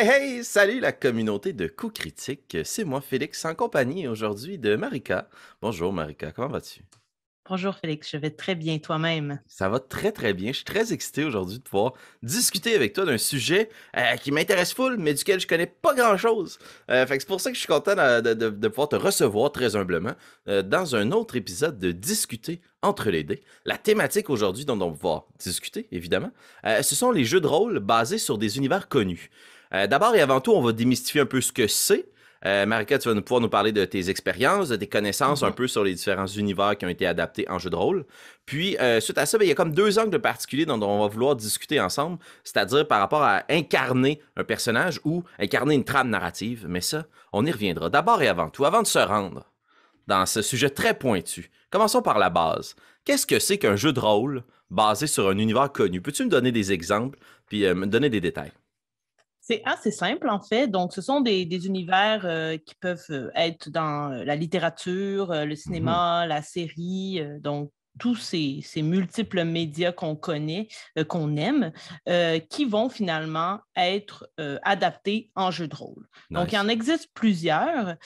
Hey salut la communauté de coups critiques. C'est moi Félix en compagnie aujourd'hui de Marika. Bonjour Marika, comment vas-tu? Bonjour Félix, je vais très bien toi-même. Ça va très très bien. Je suis très excité aujourd'hui de pouvoir discuter avec toi d'un sujet euh, qui m'intéresse full, mais duquel je connais pas grand-chose. Euh, que c'est pour ça que je suis content de, pouvoir te recevoir très humblement euh, dans un autre épisode de Discuter entre les dés. La thématique aujourd'hui dont on va discuter, évidemment, ce sont les jeux de rôle basés sur des univers connus. D'abord et avant tout, on va démystifier un peu ce que c'est. Euh, Marika, tu vas nous pouvoir nous parler de tes expériences, de tes connaissances un Mhm. peu sur les différents univers qui ont été adaptés en jeu de rôle. Puis, euh, suite à ça, ben, il y a comme deux angles particuliers dont on va vouloir discuter ensemble, c'est-à-dire par rapport à incarner un personnage ou incarner une trame narrative. Mais ça, on y reviendra. D'abord et avant tout, avant de se rendre dans ce sujet très pointu, commençons par la base. Qu'est-ce que c'est qu'un jeu de rôle basé sur un univers connu? Peux-tu me donner des exemples puis euh, me donner des détails? C'est assez simple en fait. Donc, ce sont des, des univers euh, qui peuvent euh, être dans euh, la littérature, le cinéma, la série, donc tous ces, ces multiples médias qu'on connaît, euh, qu'on aime, euh, qui vont finalement être euh, adaptés en jeu de rôle. Donc, il y en existe plusieurs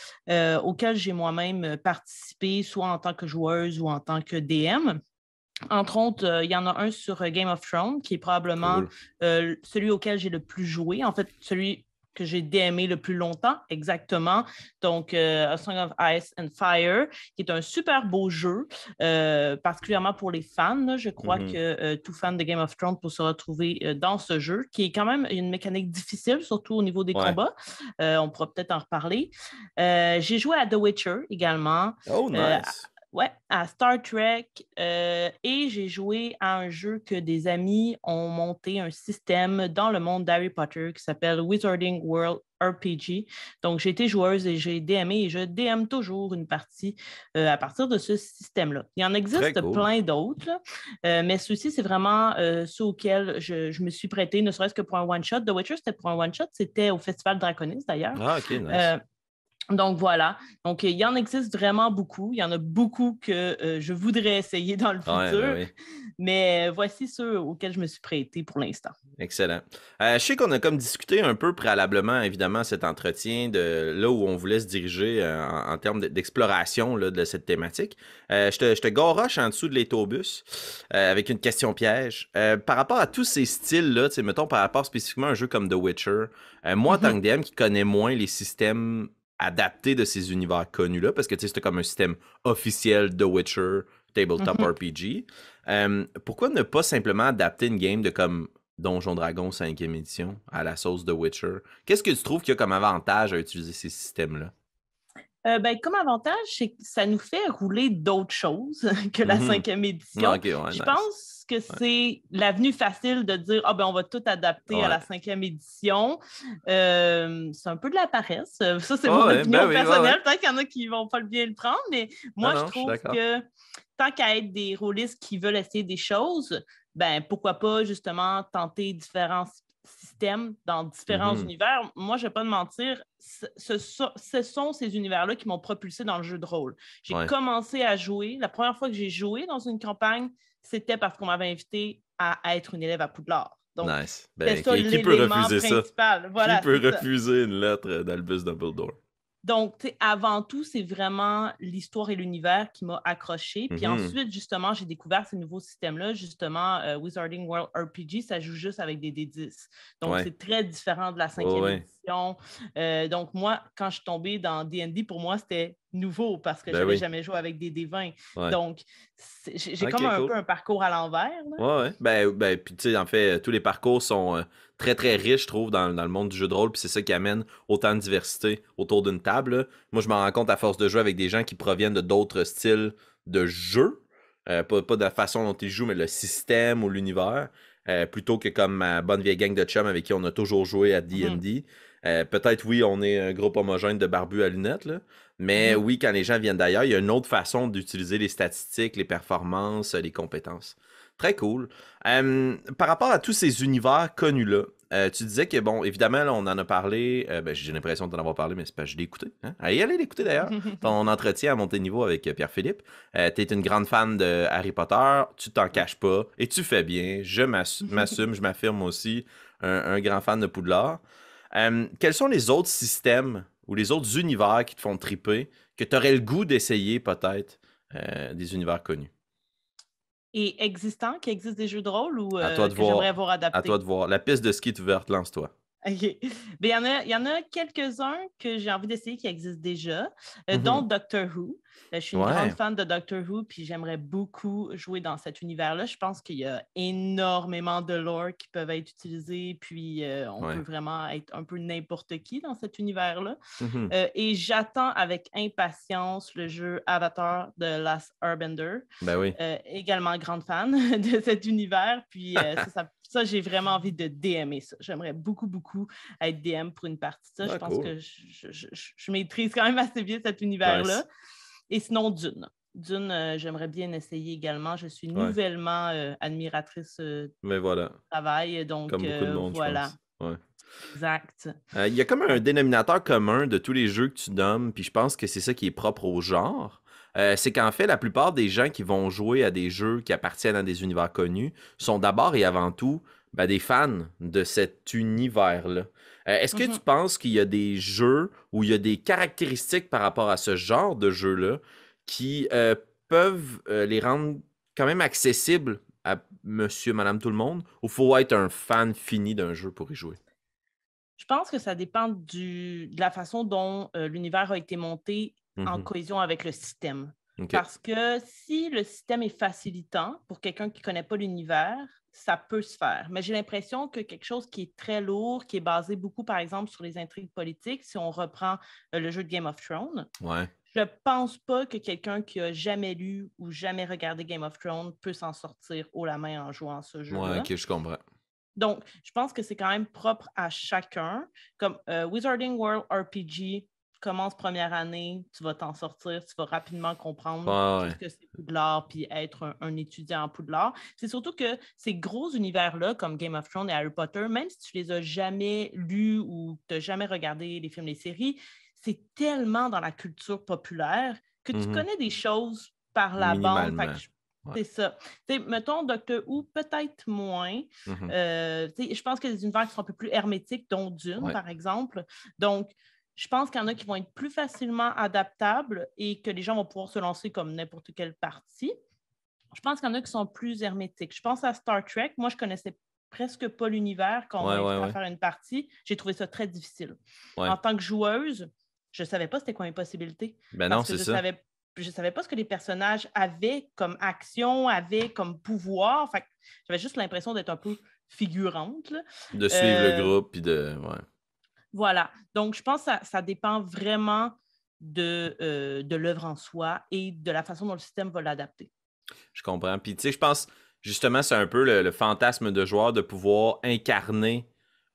auxquels j'ai moi-même participé, soit en tant que joueuse ou en tant que DM. Entre autres, euh, il y en a un sur euh, Game of Thrones qui est probablement Cool. euh, celui auquel j'ai le plus joué. En fait, celui que j'ai DMé le plus longtemps, exactement. Donc, euh, A Song of Ice and Fire, qui est un super beau jeu, euh, particulièrement pour les fans. là. Je crois Mhm. que euh, tout fan de Game of Thrones peut se retrouver dans ce jeu, qui est quand même une mécanique difficile, surtout au niveau des Ouais. combats. On pourra peut-être en reparler. J'ai joué à The Witcher également. Oh, nice. Ouais, à Star Trek. euh, et j'ai joué à un jeu que des amis ont monté un système dans le monde d'Harry Potter qui s'appelle Wizarding World RPG. Donc, j'ai été joueuse et j'ai DMé et je DM toujours une partie euh, à partir de ce système-là. Il y en existe cool. plein d'autres, euh, mais ceux-ci, c'est vraiment euh, ceux auxquels je, je me suis prêtée, ne serait-ce que pour un one-shot. The Witcher, c'était pour un one-shot. C'était au Festival Draconis, d'ailleurs. Ah, ok, nice. Donc voilà. Donc, il y en existe vraiment beaucoup. Il y en a beaucoup que euh, je voudrais essayer dans le futur. Ben oui. Mais euh, voici ceux auxquels je me suis prêtée pour l'instant. Excellent. Euh, je sais qu'on a comme discuté un peu préalablement, évidemment, cet entretien de là où on voulait se diriger euh, en, en termes de- d'exploration là, de cette thématique. Je te, je te garoche en dessous de l'autobus euh, avec une question piège. Par rapport à tous ces styles-là, tu sais, mettons par rapport spécifiquement à un jeu comme The Witcher, moi, en tant que DM qui connais moins les systèmes adaptés de ces univers connus-là, parce que c'était comme un système officiel The Witcher, Tabletop Mhm. RPG, euh, pourquoi ne pas simplement adapter une game de comme Donjon Dragon 5e édition à la sauce de Witcher? Qu'est-ce que tu trouves qu'il y a comme avantage à utiliser ces systèmes-là? Euh, ben, comme avantage, c'est que ça nous fait rouler d'autres choses que la Mhm. cinquième édition. Ouais, Je nice. pense que c'est l'avenue facile de dire ah ben on va tout adapter Ouais. à la cinquième édition? Euh, c'est un peu de la paresse. Euh, Ça, c'est Ouais, mon ouais, opinion ben oui, personnelle. ouais. Peut-être qu'il y en a qui vont pas bien le prendre, mais moi, non, je trouve que tant qu'à être des rôlistes qui veulent essayer des choses, ben pourquoi pas justement tenter différents systèmes dans différents Mhm. univers. Moi, je vais pas te mentir, ce, sont- ce sont ces univers-là qui m'ont propulsé dans le jeu de rôle. J'ai Ouais. commencé à jouer. La première fois que j'ai joué dans une campagne, c'était parce qu'on m'avait invité à être une élève à Poudlard. Donc, nice. Ben, ça qui, qui peut refuser ça? principal. Voilà, qui peut ça. refuser une lettre dans le bus Dumbledore? Donc, avant tout, c'est vraiment l'histoire et l'univers qui m'a accroché. Puis Mhm. ensuite, justement, j'ai découvert ces nouveaux systèmes-là. Justement, euh, Wizarding World RPG, ça joue juste avec des D10. Donc, Ouais. c'est très différent de la cinquième ouais. édition. Euh, donc, moi, quand je suis tombée dans D&D, pour moi, c'était nouveau parce que Ben je n'avais oui. jamais joué avec des D20. Ouais. Donc, j'ai comme un cool. peu un parcours à l'envers. là. Ouais, ouais. Ben, ben puis tu sais, en fait, tous les parcours sont euh, très, très riches, je trouve, dans, dans le monde du jeu de rôle, puis c'est ça qui amène autant de diversité autour d'une table. là. Moi, je m'en rends compte à force de jouer avec des gens qui proviennent de d'autres styles de jeu, Euh, pas, pas de la façon dont ils jouent, mais le système ou l'univers, euh, plutôt que comme ma bonne vieille gang de chums avec qui on a toujours joué à D&D. Euh, Peut-être, oui, on est un groupe homogène de barbus à lunettes, là, mais Mhm. oui, quand les gens viennent d'ailleurs, il y a une autre façon d'utiliser les statistiques, les performances, les compétences. Très cool. par rapport à tous ces univers connus-là, euh, tu disais que, bon, évidemment, on en a parlé. Euh, ben, j'ai l'impression d'en avoir parlé, mais c'est pas je l'ai écouté. Hein? Allez, allez l'écouter d'ailleurs. Ton entretien à monter niveau avec euh, Pierre-Philippe. tu es une grande fan de Harry Potter. Tu t'en caches pas. Et tu fais bien. Je m'assume, je m'affirme aussi. Un, grand fan de Poudlard. quels sont les autres systèmes ou les autres univers qui te font triper que tu aurais le goût d'essayer, peut-être, des univers connus? et existant, qui existe des jeux de rôle ou euh, que j'aimerais voir adapter? À toi de voir. La piste de ski est ouverte, lance-toi. OK. Ben, il y en a, y en a quelques-uns que j'ai envie d'essayer qui existent déjà, euh, mm-hmm. dont Doctor Who. Euh, je suis une grande fan de Doctor Who, puis j'aimerais beaucoup jouer dans cet univers-là. Je pense qu'il y a énormément de lore qui peuvent être utilisés, puis euh, on peut vraiment être un peu n'importe qui dans cet univers-là. Mm-hmm. et j'attends avec impatience le jeu Avatar de Last Airbender. Ben oui. également grande fan de cet univers, puis ça, ça ça, j'ai vraiment envie de DMer ça. J'aimerais beaucoup, beaucoup être DM pour une partie de ça. je ah, pense que je, maîtrise quand même assez bien cet univers-là. Et sinon, Dune. Dune, euh, j'aimerais bien essayer également. Je suis nouvellement euh, admiratrice euh, Mais voilà. du travail. Donc, comme beaucoup de monde, voilà. Exact. Il y a comme un dénominateur commun de tous les jeux que tu nommes, puis je pense que c'est ça qui est propre au genre. Euh, c'est qu'en fait, la plupart des gens qui vont jouer à des jeux qui appartiennent à des univers connus sont d'abord et avant tout ben, des fans de cet univers-là. Euh, est-ce que tu mm-hmm. penses qu'il y a des jeux où il y a des caractéristiques par rapport à ce genre de jeu-là qui euh, peuvent les rendre quand même accessibles à monsieur, madame, tout le monde, ou faut être un fan fini d'un jeu pour y jouer? Je pense que ça dépend du, de la façon dont l'univers a été monté en mmh cohésion avec le système. Parce que si le système est facilitant pour quelqu'un qui ne connaît pas l'univers, ça peut se faire. Mais j'ai l'impression que quelque chose qui est très lourd, qui est basé beaucoup, par exemple, sur les intrigues politiques, si on reprend euh, le jeu de Game of Thrones, je ne pense pas que quelqu'un qui a jamais lu ou jamais regardé Game of Thrones peut s'en sortir haut la main en jouant à ce jeu. Oui, ok, je comprends. Donc, je pense que c'est quand même propre à chacun. Comme euh, Wizarding World RPG, commence première année, tu vas t'en sortir, tu vas rapidement comprendre ce que c'est Poudlard, puis être un, étudiant en Poudlard. C'est surtout que ces gros univers-là, comme Game of Thrones et Harry Potter, même si tu les as jamais lus ou tu n'as jamais regardé les films, les séries, c'est tellement dans la culture populaire que tu mm-hmm. connais des choses par la bande. C'est ça. mettons, Doctor Who, peut-être moins. Mm-hmm. Euh, je pense qu'il y a des univers qui sont un peu plus hermétiques, dont Dune, par exemple. Donc, je pense qu'il y en a qui vont être plus facilement adaptables et que les gens vont pouvoir se lancer comme n'importe quelle partie. Je pense qu'il y en a qui sont plus hermétiques. Je pense à Star Trek. Moi, je connaissais presque pas l'univers quand on m'a faire une partie. J'ai trouvé ça très difficile. En tant que joueuse, je ne savais pas c'était quoi les possibilités. Ben non, c'est ça. je ne savais pas ce que les personnages avaient comme action, avaient comme pouvoir. j'avais juste l'impression d'être un peu figurante. De suivre le euh, groupe, puis de... Voilà. Donc, je pense que ça, dépend vraiment de, euh, de l'œuvre en soi et de la façon dont le système va l'adapter. Je comprends. Puis, tu sais, je pense, justement, c'est un peu le, fantasme de joueur de pouvoir incarner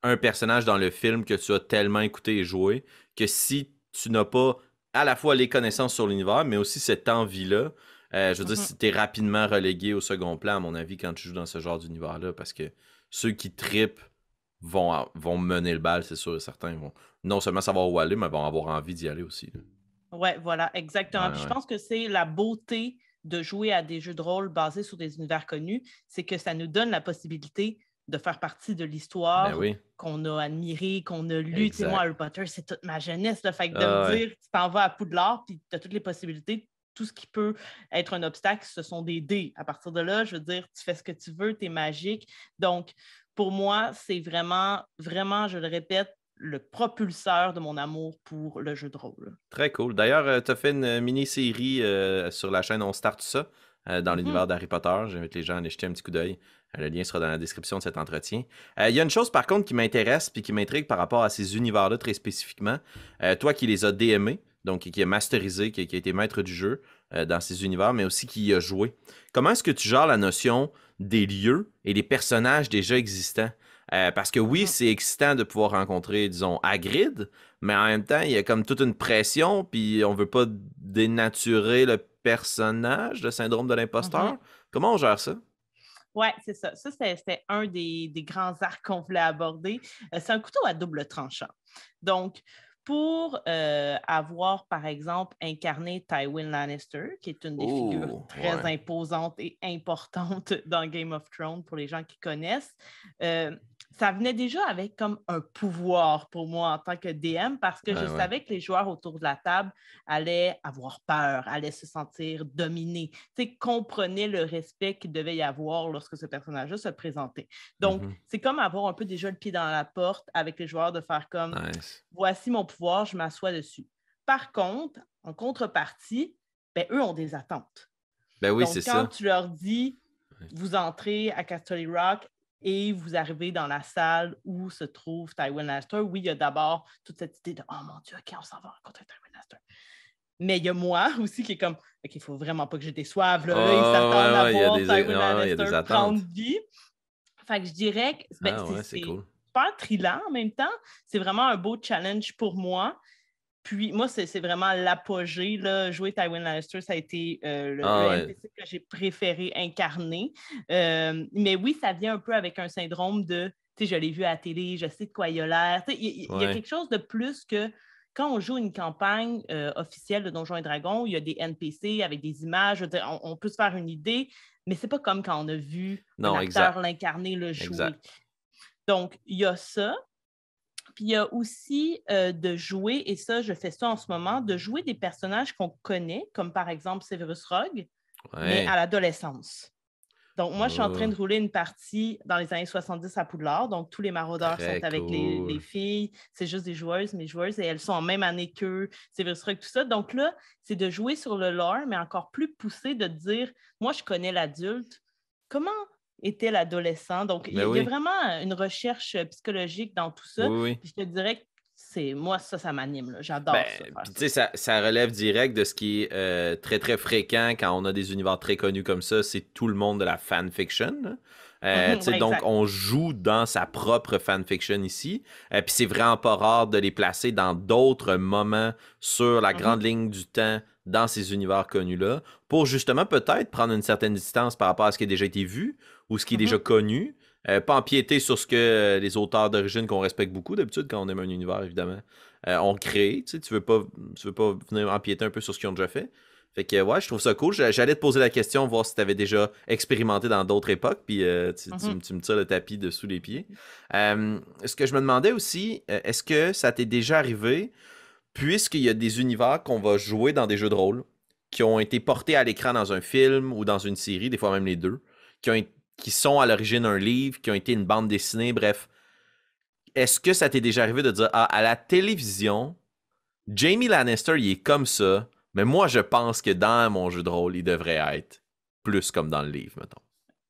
un personnage dans le film que tu as tellement écouté et joué que si tu n'as pas à la fois les connaissances sur l'univers, mais aussi cette envie-là, euh, je veux dire, mm-hmm. tu es rapidement relégué au second plan, à mon avis, quand tu joues dans ce genre d'univers-là, parce que ceux qui tripent vont, vont mener le bal, c'est sûr et certain. Ils vont non seulement savoir où aller, mais vont avoir envie d'y aller aussi. Oui, voilà, exactement. Je pense que c'est la beauté de jouer à des jeux de rôle basés sur des univers connus, c'est que ça nous donne la possibilité de faire partie de l'histoire ben qu'on a admirée, qu'on a lu. Tu moi, Harry Potter, c'est toute ma jeunesse. le Fait que de me dire, tu t'en vas à Poudlard, puis tu as toutes les possibilités, tout ce qui peut être un obstacle, ce sont des dés. À partir de là, je veux dire, tu fais ce que tu veux, tu es magique. Donc, pour moi, c'est vraiment, vraiment, je le répète, le propulseur de mon amour pour le jeu de rôle. Très cool. D'ailleurs, euh, tu as fait une mini-série euh, sur la chaîne On Start ça euh, dans mm-hmm. l'univers d'Harry Potter. J'invite les gens à aller jeter un petit coup d'œil. Le lien sera dans la description de cet entretien. Il y a une chose par contre qui m'intéresse et qui m'intrigue par rapport à ces univers-là très spécifiquement. toi qui les as DMés, donc qui a masterisé, qui, qui a été maître du jeu dans ces univers, mais aussi qui y a joué. Comment est-ce que tu gères la notion des lieux et des personnages déjà existants. Euh, parce que oui, c'est excitant de pouvoir rencontrer, disons, Hagrid, mais en même temps, il y a comme toute une pression, puis on veut pas dénaturer le personnage, le syndrome de l'imposteur. Mm-hmm. Comment on gère ça? Oui, c'est ça. Ça, c'était un des, grands arcs qu'on voulait aborder. Euh, c'est un couteau à double tranchant. Donc, pour euh, avoir, par exemple, incarné Tywin Lannister, qui est une des figures très imposantes et importantes dans Game of Thrones pour les gens qui connaissent, euh, ça venait déjà avec comme un pouvoir pour moi en tant que DM parce que je savais que les joueurs autour de la table allaient avoir peur, allaient se sentir dominés, tu comprenaient le respect qu'il devait y avoir lorsque ce personnage-là se présentait. Donc, mm-hmm. c'est comme avoir un peu déjà le pied dans la porte avec les joueurs de faire comme voici mon pouvoir, je m'assois dessus. Par contre, en contrepartie, ben, eux ont des attentes. Ben oui, c'est ça. Quand tu leur dis vous entrez à Castle Rock, et vous arrivez dans la salle où se trouve Tywin Lannister. Oui, il y a d'abord toute cette idée de Oh mon Dieu, OK, on s'en va rencontrer Tywin Lannister. Mais il y a moi aussi qui est comme OK, il faut vraiment pas que je déçoive. Là, là, ils s'attendent à voir Tywin Lannister prendre vie. Fait que je dirais que ben, ah, c'est cool. pas trillant en même temps. C'est vraiment un beau challenge pour moi. Puis moi, c'est vraiment l'apogée. Jouer Tywin Lannister, ça a été euh, le, ah NPC que j'ai préféré incarner. Euh, mais oui, ça vient un peu avec un syndrome de, tu sais, je l'ai vu à la télé, je sais de quoi il a l'air. Il y, a quelque chose de plus que quand on joue une campagne euh, officielle de Donjons et Dragons, il y a des NPC avec des images, on, peut se faire une idée, mais c'est pas comme quand on a vu un acteur l'incarner, le jouer. Donc, il y a ça. Puis il y a aussi euh, de jouer, et ça, je fais ça en ce moment, de jouer des personnages qu'on connaît, comme par exemple Severus Rogue, mais à l'adolescence. Donc, moi, je suis en train de oh. rouler une partie dans les années 70 à Poudlard. Donc, tous les maraudeurs sont avec les, filles. C'est juste des joueuses, mes joueuses, et elles sont en même année qu'eux, Severus Rogue, tout ça. Donc là, c'est de jouer sur le lore, mais encore plus poussé de dire, moi, je connais l'adulte. Comment était l'adolescent. Donc, il y, a ben vraiment une recherche euh, psychologique dans tout ça. je te dirais que c'est moi, ça, ça m'anime. J'adore ben, ça, ça. relève direct de ce qui est euh, très, très fréquent quand on a des univers très connus comme ça. C'est tout le monde de la fanfiction. Euh, mhm, donc, on joue dans sa propre fanfiction ici. Puis c'est vraiment pas rare de les placer dans d'autres moments sur la mhm. grande ligne du temps dans ces univers connus-là pour justement peut-être prendre une certaine distance par rapport à ce qui a déjà été vu ou ce qui est déjà mm-hmm. connu. Euh, pas empiéter sur ce que euh, les auteurs d'origine qu'on respecte beaucoup d'habitude quand on aime un univers, évidemment, euh, ont créé. Tu, sais, tu veux pas tu veux pas venir empiéter un peu sur ce qu'ils ont déjà fait. Fait que ouais, je trouve ça cool. J'allais te poser la question, voir si tu avais déjà expérimenté dans d'autres époques, puis tu, mm-hmm. tu, me tires le tapis dessous les pieds. ce que je me demandais aussi, est-ce que ça t'est déjà arrivé, puisqu'il y a des univers qu'on va jouer dans des jeux de rôle, qui ont été portés à l'écran dans un film ou dans une série, des fois même les deux, qui sont à l'origine un livre, qui ont été une bande dessinée, bref. Est-ce que ça t'est déjà arrivé de dire, ah, à la télévision, Jamie Lannister, il est comme ça, mais moi, je pense que dans mon jeu de rôle, il devrait être plus comme dans le livre, mettons.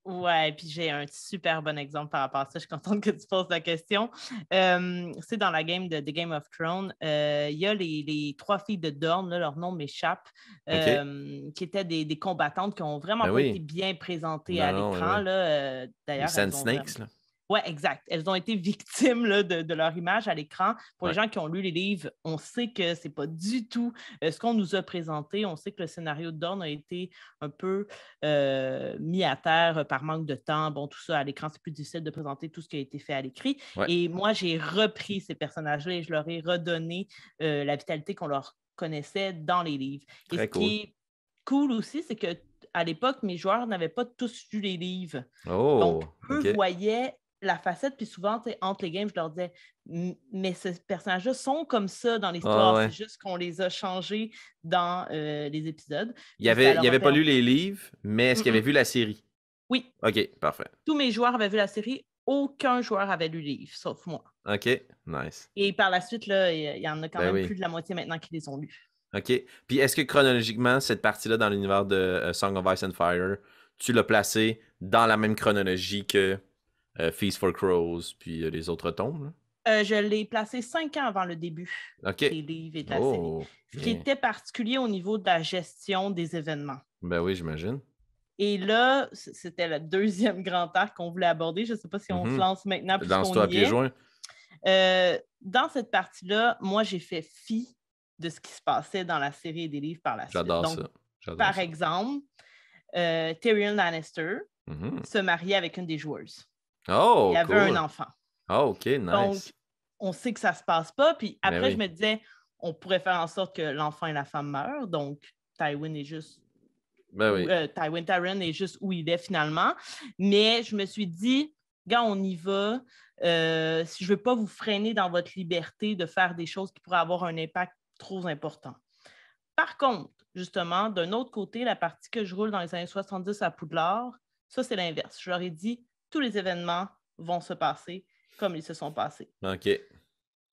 Ouais, puis j'ai un super bon exemple par rapport à ça. Je suis contente que tu poses la question. c'est dans la game de The Game of Thrones. Euh, il y a les, trois filles de Dorne, leur nom m'échappe, qui étaient des, combattantes qui ont vraiment ben été bien présentées à l'écran. Euh, d'ailleurs, Sand Snakes, là. Oui, exact. Elles ont été victimes de, leur image à l'écran. Pour les gens qui ont lu les livres, on sait que ce n'est pas du tout euh, ce qu'on nous a présenté. On sait que le scénario de Dawn a été un peu euh, mis à terre par manque de temps. Bon, tout ça à l'écran, c'est plus difficile de présenter tout ce qui a été fait à l'écrit. Et moi, j'ai repris ces personnages-là et je leur ai redonné euh, la vitalité qu'on leur connaissait dans les livres. et ce qui est cool aussi, c'est que à l'époque, mes joueurs n'avaient pas tous lu les livres. Oh, Donc, eux voyaient la facette, puis souvent, entre les games, je leur disais, mais ces personnages-là sont comme ça dans l'histoire, c'est juste qu'on les a changés dans euh, les épisodes. Il avait, il avait pas lu les livres, mais est-ce qu'il avait vu la série? Oui. OK, parfait. Tous mes joueurs avaient vu la série, aucun joueur avait lu les livres, sauf moi. OK, nice. Et par la suite, là, il y en a quand ben même plus de la moitié maintenant qui les ont lus. OK. Puis est-ce que chronologiquement, cette partie-là dans l'univers de euh, Song of Ice and Fire, tu l'as placée dans la même chronologie que euh, Feast for Crows, puis euh, les autres tombes? Euh, je l'ai placé cinq ans avant le début des livres et de la série. Ce qui était particulier au niveau de la gestion des événements. Ben oui, j'imagine. Et là, c'était le deuxième grand arc qu'on voulait aborder. Je ne sais pas si on se mm-hmm. lance maintenant. Lance-toi à pieds joints. dans cette partie-là, moi, j'ai fait fi de ce qui se passait dans la série des livres par la suite. J'adore ça. Par exemple, Tyrion Lannister, Mhm. se mariait avec une des joueuses. Oh, Il avait cool. un enfant. Ah, ok, nice. Donc, on sait que ça se passe pas. Puis Ben après, oui. je me disais, on pourrait faire en sorte que l'enfant et la femme meurent. Donc, Tywin est juste ben oui. euh, Tywin est juste où il est finalement. Mais je me suis dit, gars, on y va. Euh, si je ne veux pas vous freiner dans votre liberté de faire des choses qui pourraient avoir un impact trop important. Par contre, justement, d'un autre côté, la partie que je roule dans les années 70 à Poudlard, ça, c'est l'inverse. Je leur ai dit, tous les événements vont se passer comme ils se sont passés. Ok.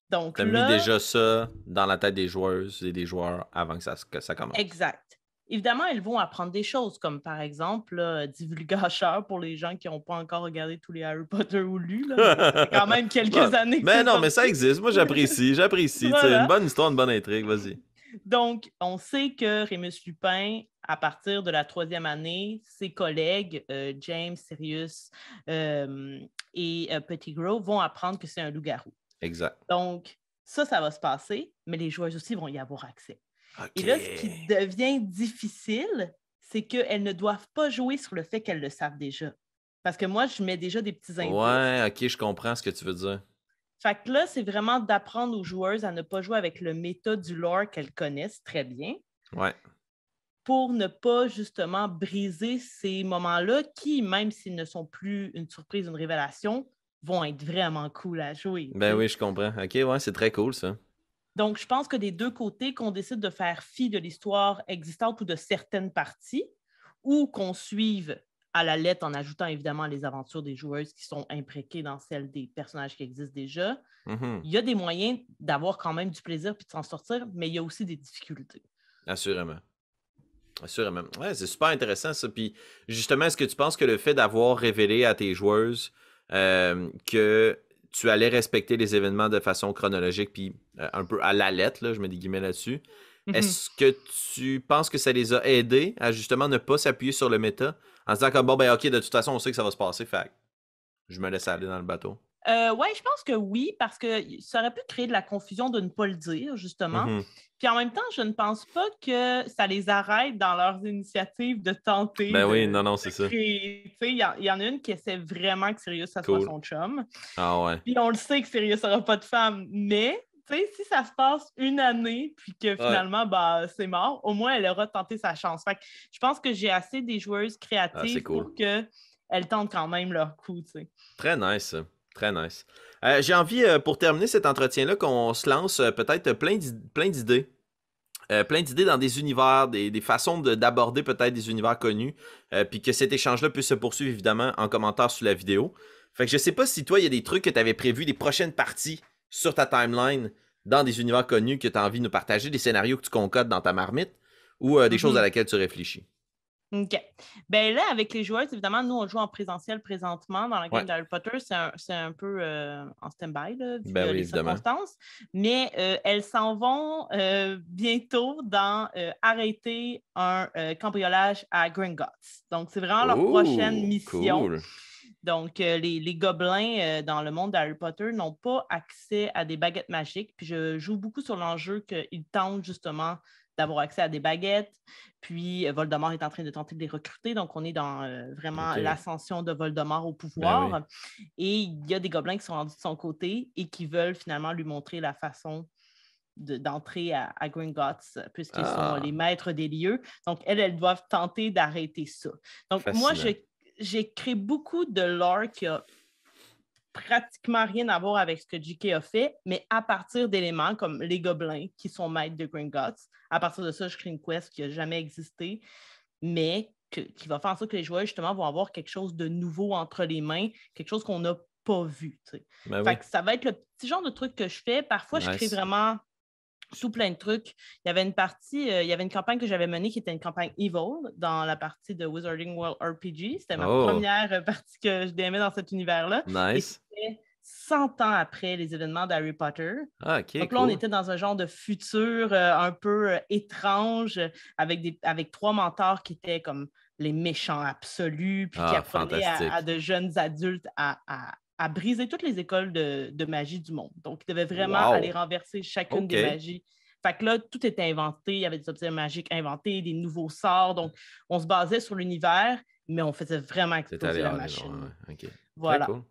Donc là, mis déjà ça dans la tête des joueuses et des joueurs avant que ça, que ça commence. Exact. Évidemment, elles vont apprendre des choses, comme par exemple, là, divulgacheur pour les gens qui n'ont pas encore regardé tous les Harry Potter ou lu. quand même quelques Ouais. années Mais non, mais ça existe. Moi, j'apprécie. J'apprécie. Voilà. Une bonne histoire, une bonne intrigue. Vas-y. Donc, on sait que Rémus Lupin, à partir de la troisième année, ses collègues, euh, James, Sirius euh, et euh, Pettigrew, vont apprendre que c'est un loup-garou. Exact. Donc, ça, ça va se passer, mais les joueurs aussi vont y avoir accès. Et là, ce qui devient difficile, c'est qu'elles ne doivent pas jouer sur le fait qu'elles le savent déjà. Parce que moi, je mets déjà des petits indices. Ouais, ok, je comprends ce que tu veux dire. Fait que là, c'est vraiment d'apprendre aux joueuses à ne pas jouer avec le méta du lore qu'elles connaissent très bien Ouais. pour ne pas justement briser ces moments-là qui, même s'ils ne sont plus une surprise, une révélation, vont être vraiment cool à jouer. Ben oui, je comprends. Ok, ouais, c'est très cool ça. Donc, je pense que des deux côtés, qu'on décide de faire fi de l'histoire existante ou de certaines parties, ou qu'on suive à la lettre en ajoutant évidemment les aventures des joueuses qui sont impréquées dans celles des personnages qui existent déjà, Mhm. il y a des moyens d'avoir quand même du plaisir puis de s'en sortir, mais il y a aussi des difficultés. Assurément. Assurément. Ouais, c'est super intéressant ça. Puis justement, est-ce que tu penses que le fait d'avoir révélé à tes joueuses euh, que tu allais respecter les événements de façon chronologique, puis euh, un peu à la lettre, là, je mets des guillemets là-dessus, Mhm. est-ce que tu penses que ça les a aidés à justement ne pas s'appuyer sur le méta en se disant comme bon ben ok de toute façon on sait que ça va se passer, fait je me laisse aller dans le bateau? Euh, oui, je pense que oui, parce que ça aurait pu créer de la confusion de ne pas le dire, justement. Mhm. Puis en même temps, je ne pense pas que ça les arrête dans leurs initiatives de tenter. Ben de- oui, non, non, c'est ça. créer. Tu sais, Il y, en- il y en a une qui essaie vraiment que Sirius ça Cool. soit son chum. Ah ouais. Puis on le sait que Sirius n'aura pas de femme, mais sais, si ça se passe une année, puis que finalement, bah, c'est mort, au moins elle aura tenté sa chance. Fait que je pense que j'ai assez des joueuses créatives Ah, cool. pour qu'elles tentent quand même leur coup. tu sais. Très nice, ça. Très nice. Euh, J'ai envie, euh, pour terminer cet entretien-là, qu'on se lance euh, peut-être plein d'id- plein d'idées. Euh, plein d'idées dans des univers, des, des façons de- d'aborder peut-être des univers connus, euh, puis que cet échange-là puisse se poursuivre évidemment en commentaire sous la vidéo. Fait que je sais pas si toi, il y a des trucs que tu avais prévus, des prochaines parties sur ta timeline dans des univers connus que tu as envie de nous partager, des scénarios que tu concodes dans ta marmite, ou euh, des choses à laquelle tu réfléchis? OK. Ben là, avec les joueuses, évidemment, nous, on joue en présentiel présentement dans la game Ouais. d'Harry Potter. C'est un, c'est un peu euh, en stand-by, là, vu Ben euh, oui, les évidemment. circonstances. Mais euh, elles s'en vont euh, bientôt dans arrêter un cambriolage à Gringotts. Donc, c'est vraiment leur prochaine mission. Cool. Donc, euh, les, les gobelins euh, dans le monde d'Harry Potter n'ont pas accès à des baguettes magiques. Puis je joue beaucoup sur l'enjeu qu'ils tentent justement d'avoir accès à des baguettes. Puis euh, Voldemort est en train de tenter de les recruter. Donc, on est dans euh, vraiment. Ben l'ascension de Voldemort au pouvoir. Et il y a des gobelins qui sont rendus de son côté et qui veulent finalement lui montrer la façon de- d'entrer à, à Gringotts, puisqu'ils Ah. sont les maîtres des lieux. Donc, elles, elles doivent tenter d'arrêter ça. Donc, moi, je- j'ai créé beaucoup de lore qui a pratiquement rien à voir avec ce que JK a fait, mais à partir d'éléments comme les gobelins qui sont maîtres de Gringotts. À partir de ça, je crée une quest qui n'a jamais existé, mais que- qui va faire en sorte que les joueurs, justement, vont avoir quelque chose de nouveau entre les mains, quelque chose qu'on n'a pas vu. Ben oui. Fait que ça va être le petit genre de truc que je fais. Parfois, je crée vraiment tout plein de trucs. Il y avait une partie, euh, il y avait une campagne que j'avais menée qui était une campagne Evil dans la partie de Wizarding World RPG. C'était ma Oh. première euh, partie que je DMais dans cet univers-là. Et Nice. c'était 100 ans après les événements d'Harry Potter. Ah. Donc là, on était dans un genre de futur euh, un peu euh, étrange avec, des, avec trois mentors qui étaient comme les méchants absolus, puis qui Ah, apprenaient à, de jeunes adultes à, à- à briser toutes les écoles de, de magie du monde. Donc, ils devaient vraiment Wow. aller renverser chacune des magies. Fait que là, tout était inventé. Il y avait des objets magiques inventés, des nouveaux sorts. Donc, on se basait sur l'univers mais on faisait vraiment exploser la machine. Voilà. Très cool.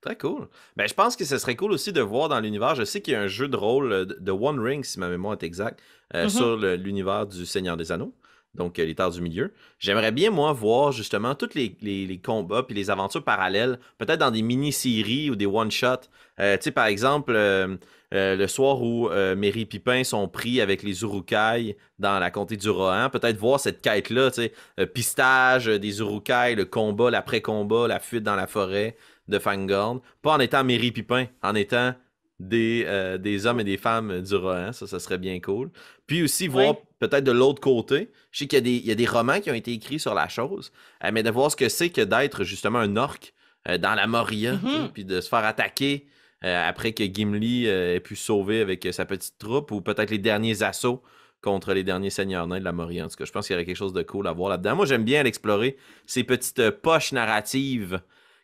Très cool. Ben, je pense que ce serait cool aussi de voir dans l'univers. Je sais qu'il y a un jeu de rôle euh, de One Ring, si ma mémoire est exacte, euh, mm-hmm. sur l'univers du Seigneur des Anneaux donc euh, les du milieu. J'aimerais bien, moi, voir justement tous les, combats puis les aventures parallèles, peut-être dans des mini-séries ou des one-shots. Euh, tu sais, par exemple, euh, le soir où Mary Pipin sont pris avec les Urukai dans la comté du Rohan, peut-être voir cette quête-là, tu sais, pistage des Urukai, le combat, l'après-combat, la fuite dans la forêt de Fangorn. Pas en étant Mary Pipin, en étant des, des hommes et des femmes du Rohan. Ça, ça serait bien cool. Puis aussi voir peut-être de l'autre côté. Je sais qu'il y, a des romans qui ont été écrits sur la chose, euh, mais de voir ce que c'est que d'être justement un orc euh, dans la Moria, mm-hmm. puis de se faire attaquer euh, après que Gimli ait pu sauver avec sa petite troupe, ou peut-être les derniers assauts contre les derniers seigneurs nains de la Moria. En tout cas, je pense qu'il y aurait quelque chose de cool à voir là-dedans. Moi, j'aime bien explorer ces petites poches narratives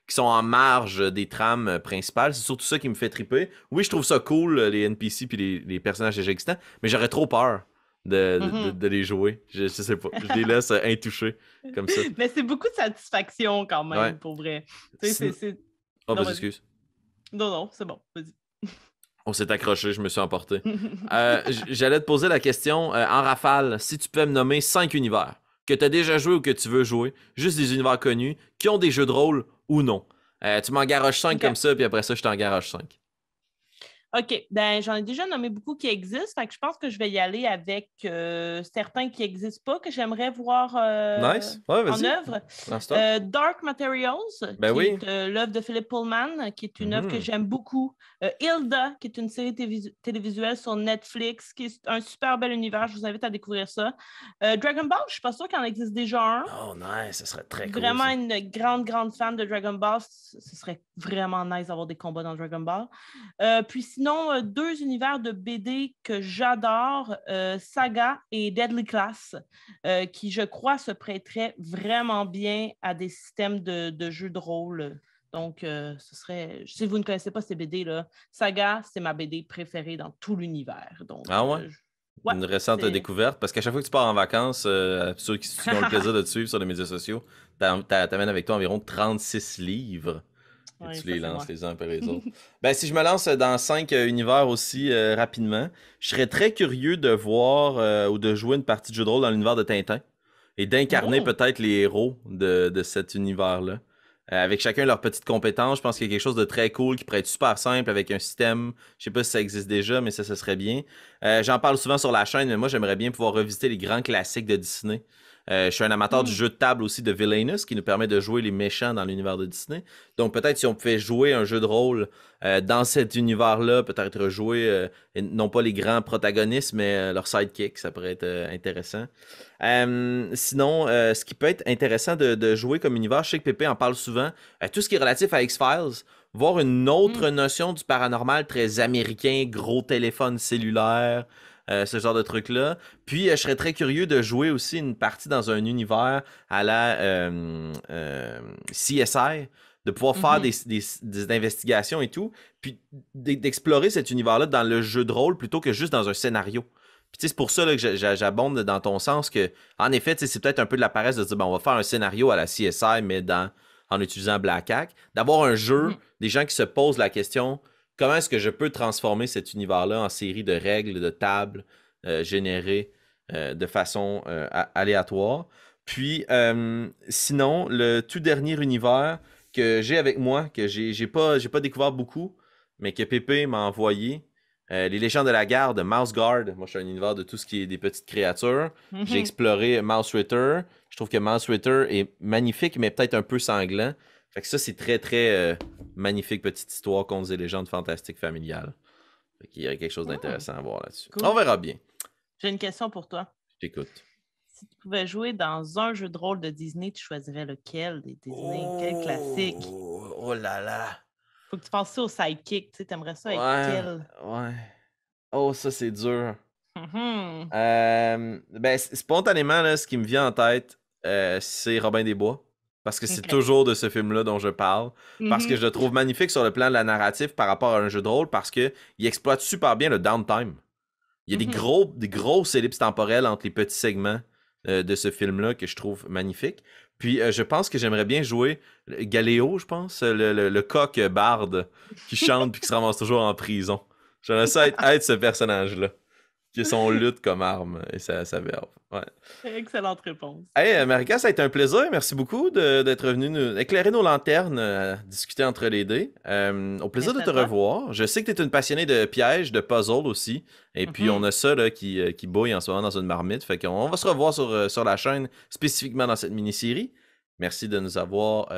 qui sont en marge des trames principales. C'est surtout ça qui me fait triper. Oui, je trouve ça cool, les NPC puis les, les personnages déjà existants, mais j'aurais trop peur Mm-hmm. de, les jouer. Je, sais pas. Je les laisse euh, intouchés comme ça. Mais c'est beaucoup de satisfaction quand même, pour vrai. Oh, vas-y, excuse. Non, non, c'est bon. Vas-y. On s'est accroché, je me suis emporté. Euh, j'allais te poser la question euh, en rafale, si tu peux me nommer cinq univers que tu as déjà joué ou que tu veux jouer, juste des univers connus, qui ont des jeux de rôle ou non. tu m'en garoches cinq comme ça, puis après ça, je t'en garoche cinq. OK. Ben, j'en ai déjà nommé beaucoup qui existent. Fait que je pense que je vais y aller avec euh, certains qui n'existent pas, que j'aimerais voir euh, en œuvre. Euh, Dark Materials, ben qui est l'œuvre de Philip Pullman, qui est une œuvre que mm-hmm. j'aime beaucoup. Hilda, qui est une série télévisuelle sur Netflix, qui est un super bel univers. Je vous invite à découvrir ça. Dragon Ball, je ne suis pas sûre qu'il en existe déjà un. Oh, nice. Ce serait très cool. Vraiment une grande, grande fan de Dragon Ball. Ce serait vraiment nice d'avoir des combats dans Dragon Ball. puis sinon, euh, deux univers de BD que j'adore, euh, Saga et Deadly Class, euh, qui, je crois, se prêteraient vraiment bien à des systèmes de, jeux de rôle. Donc, ce serait. Si vous ne connaissez pas ces BD, là, Saga, c'est ma BD préférée dans tout l'univers. ah ouais? Une récente découverte, parce qu'à chaque fois que tu pars en vacances, ceux qui, ont le plaisir de te suivre sur les médias sociaux, t'amènes avec toi environ 36 livres tu les lances les uns après les autres. ben, si je me lance dans cinq euh, univers aussi euh, rapidement, je serais très curieux de voir euh, ou de jouer une partie de jeu de rôle dans l'univers de Tintin et d'incarner oh! peut-être les héros de, de cet univers-là. avec chacun leurs petites compétences, je pense qu'il y a quelque chose de très cool qui pourrait être super simple avec un système. Je sais pas si ça existe déjà, mais ça, ce serait bien. J'en parle souvent sur la chaîne, mais moi, j'aimerais bien pouvoir revisiter les grands classiques de Disney. Euh, je suis un amateur du hmm. jeu de table aussi de Villainous qui nous permet de jouer les méchants dans l'univers de Disney. Donc peut-être si on pouvait jouer un jeu de rôle euh, dans cet univers-là, peut-être jouer euh, non pas les grands protagonistes, mais leurs sidekicks, ça pourrait être intéressant. sinon, ce qui peut être intéressant de, jouer comme univers, je sais que Pépé en parle souvent, tout ce qui est relatif à X-Files, voir une autre hmm. notion du paranormal très américain, gros téléphone cellulaire. Euh, ce genre de truc-là. Puis, euh, je serais très curieux de jouer aussi une partie dans un univers à la euh, CSI, de pouvoir faire mm-hmm. des, investigations et tout, puis d'explorer cet univers-là dans le jeu de rôle plutôt que juste dans un scénario. Puis c'est pour ça que j'abonde dans ton sens que, en effet, c'est peut-être un peu de la paresse de dire, ben, on va faire un scénario à la CSI, mais dans, en utilisant Black Hack. D'avoir un jeu, mm-hmm. des gens qui se posent la question, comment est-ce que je peux transformer cet univers-là en série de règles, de tables euh, générées euh, de façon euh, aléatoire? Puis, sinon, le tout dernier univers que j'ai avec moi, que j'ai pas, pas découvert beaucoup, mais que Pépé m'a envoyé, les légendes de la garde, Mouse Guard. Moi, je suis un univers de tout ce qui est des petites créatures. J'ai mm-hmm. exploré Mouse Ritter. Je trouve que Mouse Ritter est magnifique, mais peut-être un peu sanglant. Fait que ça, c'est très, très euh, magnifique petite histoire, contes et légendes fantastiques familiales. Fait qu'il y aurait quelque chose d'intéressant à voir là-dessus. On verra bien. J'ai une question pour toi. Je t'écoute. Si tu pouvais jouer dans un jeu de rôle de Disney, tu choisirais lequel des Disney? Quel classique? Oh là là! Faut que tu penses au sidekick, tu sais, t'aimerais ça avec quel? Ouais. Oh, ça, c'est dur. Mm-hmm. Euh, ben, spontanément, là, ce qui me vient en tête, euh, c'est Robin des Bois. Parce que c'est toujours de ce film-là dont je parle. Parce que mm-hmm. je le trouve magnifique sur le plan de la narrative par rapport à un jeu de rôle, parce qu'il exploite super bien le downtime. Il y a des, mm-hmm. gros, des grosses ellipses temporelles entre les petits segments euh, de ce film-là que je trouve magnifique. Puis je pense que j'aimerais bien jouer Galéo, je pense, le, coq barde qui chante puis qui se ramasse toujours en prison. J'aimerais ça être ce personnage-là qui son lutte comme arme et sa, verbe. Excellente réponse. Hey, euh, Marika, ça a été un plaisir. Merci beaucoup d'être venu nous éclairer nos lanternes, euh, discuter entre les dés. Euh, au plaisir de te revoir. Je sais que tu es une passionnée de pièges, de puzzles aussi. Et puis, mm-hmm. on a ça là, qui, qui bouille en ce moment dans une marmite. Fait qu'on va se revoir sur, sur la chaîne, spécifiquement dans cette mini-série. Merci de nous avoir,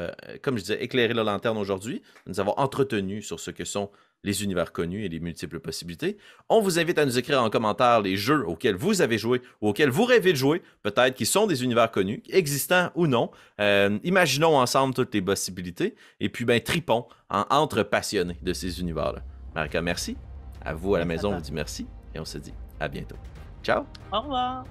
comme je disais, éclairé la lanterne aujourd'hui, de nous avoir entretenu sur ce que sont les univers connus et les multiples possibilités. On vous invite à nous écrire en commentaire les jeux auxquels vous avez joué ou auxquels vous rêvez de jouer, peut-être qui sont des univers connus, existants ou non. Euh, imaginons ensemble toutes les possibilités et puis ben tripons en entre passionnés de ces univers-là. Marika, merci. À vous à la maison, on vous dit merci et on se dit à bientôt. Ciao. Au revoir.